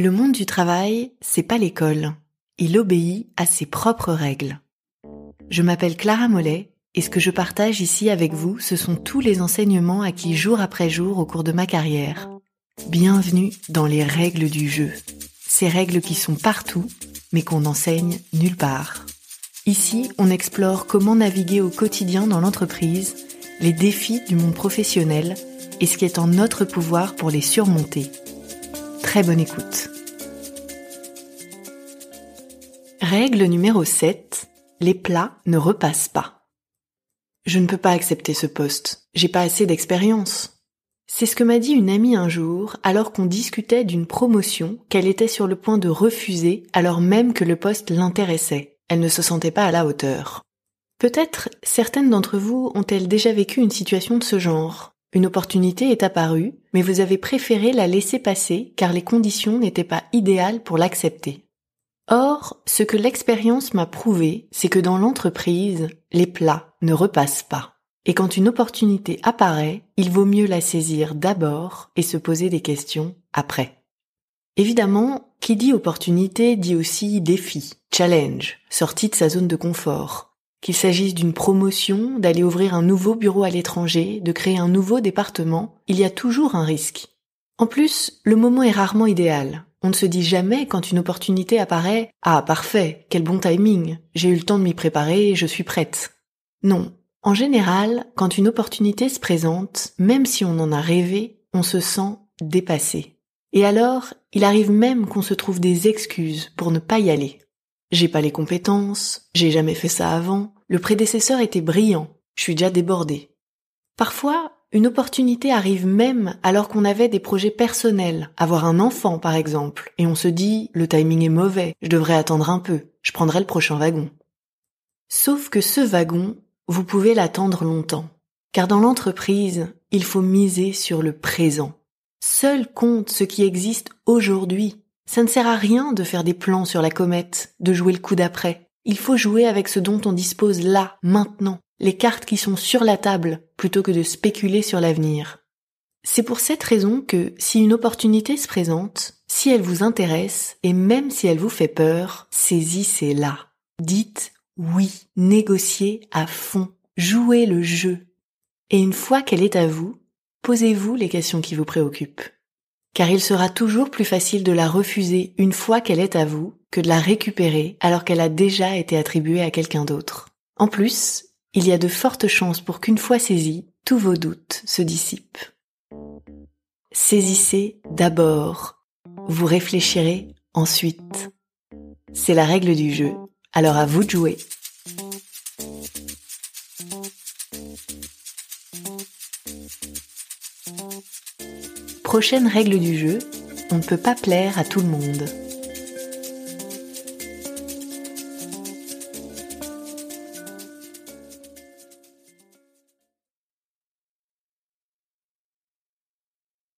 Le monde du travail, c'est pas l'école. Il obéit à ses propres règles. Je m'appelle Clara Mollet et ce que je partage ici avec vous, ce sont tous les enseignements acquis jour après jour au cours de ma carrière. Bienvenue dans les règles du jeu. Ces règles qui sont partout, mais qu'on n'enseigne nulle part. Ici, on explore comment naviguer au quotidien dans l'entreprise, les défis du monde professionnel et ce qui est en notre pouvoir pour les surmonter. Très bonne écoute. Règle numéro 7. Les plats ne repassent pas. Je ne peux pas accepter ce poste. J'ai pas assez d'expérience. C'est ce que m'a dit une amie un jour alors qu'on discutait d'une promotion qu'elle était sur le point de refuser alors même que le poste l'intéressait. Elle ne se sentait pas à la hauteur. Peut-être certaines d'entre vous ont-elles déjà vécu une situation de ce genre? Une opportunité est apparue, mais vous avez préféré la laisser passer car les conditions n'étaient pas idéales pour l'accepter. Or, ce que l'expérience m'a prouvé, c'est que dans l'entreprise, les plats ne repassent pas. Et quand une opportunité apparaît, il vaut mieux la saisir d'abord et se poser des questions après. Évidemment, qui dit opportunité dit aussi défi, challenge, sortie de sa zone de confort, qu'il s'agisse d'une promotion, d'aller ouvrir un nouveau bureau à l'étranger, de créer un nouveau département, il y a toujours un risque. En plus, le moment est rarement idéal. On ne se dit jamais quand une opportunité apparaît Ah, parfait, quel bon timing, j'ai eu le temps de m'y préparer, je suis prête. Non. En général, quand une opportunité se présente, même si on en a rêvé, on se sent dépassé. Et alors, il arrive même qu'on se trouve des excuses pour ne pas y aller. J'ai pas les compétences, j'ai jamais fait ça avant, le prédécesseur était brillant, je suis déjà débordé. Parfois, une opportunité arrive même alors qu'on avait des projets personnels, avoir un enfant par exemple, et on se dit le timing est mauvais, je devrais attendre un peu, je prendrai le prochain wagon. Sauf que ce wagon, vous pouvez l'attendre longtemps, car dans l'entreprise, il faut miser sur le présent. Seul compte ce qui existe aujourd'hui, ça ne sert à rien de faire des plans sur la comète, de jouer le coup d'après. Il faut jouer avec ce dont on dispose là, maintenant, les cartes qui sont sur la table, plutôt que de spéculer sur l'avenir. C'est pour cette raison que si une opportunité se présente, si elle vous intéresse, et même si elle vous fait peur, saisissez-la. Dites oui, négociez à fond, jouez le jeu. Et une fois qu'elle est à vous, posez-vous les questions qui vous préoccupent car il sera toujours plus facile de la refuser une fois qu'elle est à vous que de la récupérer alors qu'elle a déjà été attribuée à quelqu'un d'autre. En plus, il y a de fortes chances pour qu'une fois saisie, tous vos doutes se dissipent. Saisissez d'abord, vous réfléchirez ensuite. C'est la règle du jeu, alors à vous de jouer. Prochaine règle du jeu, on ne peut pas plaire à tout le monde.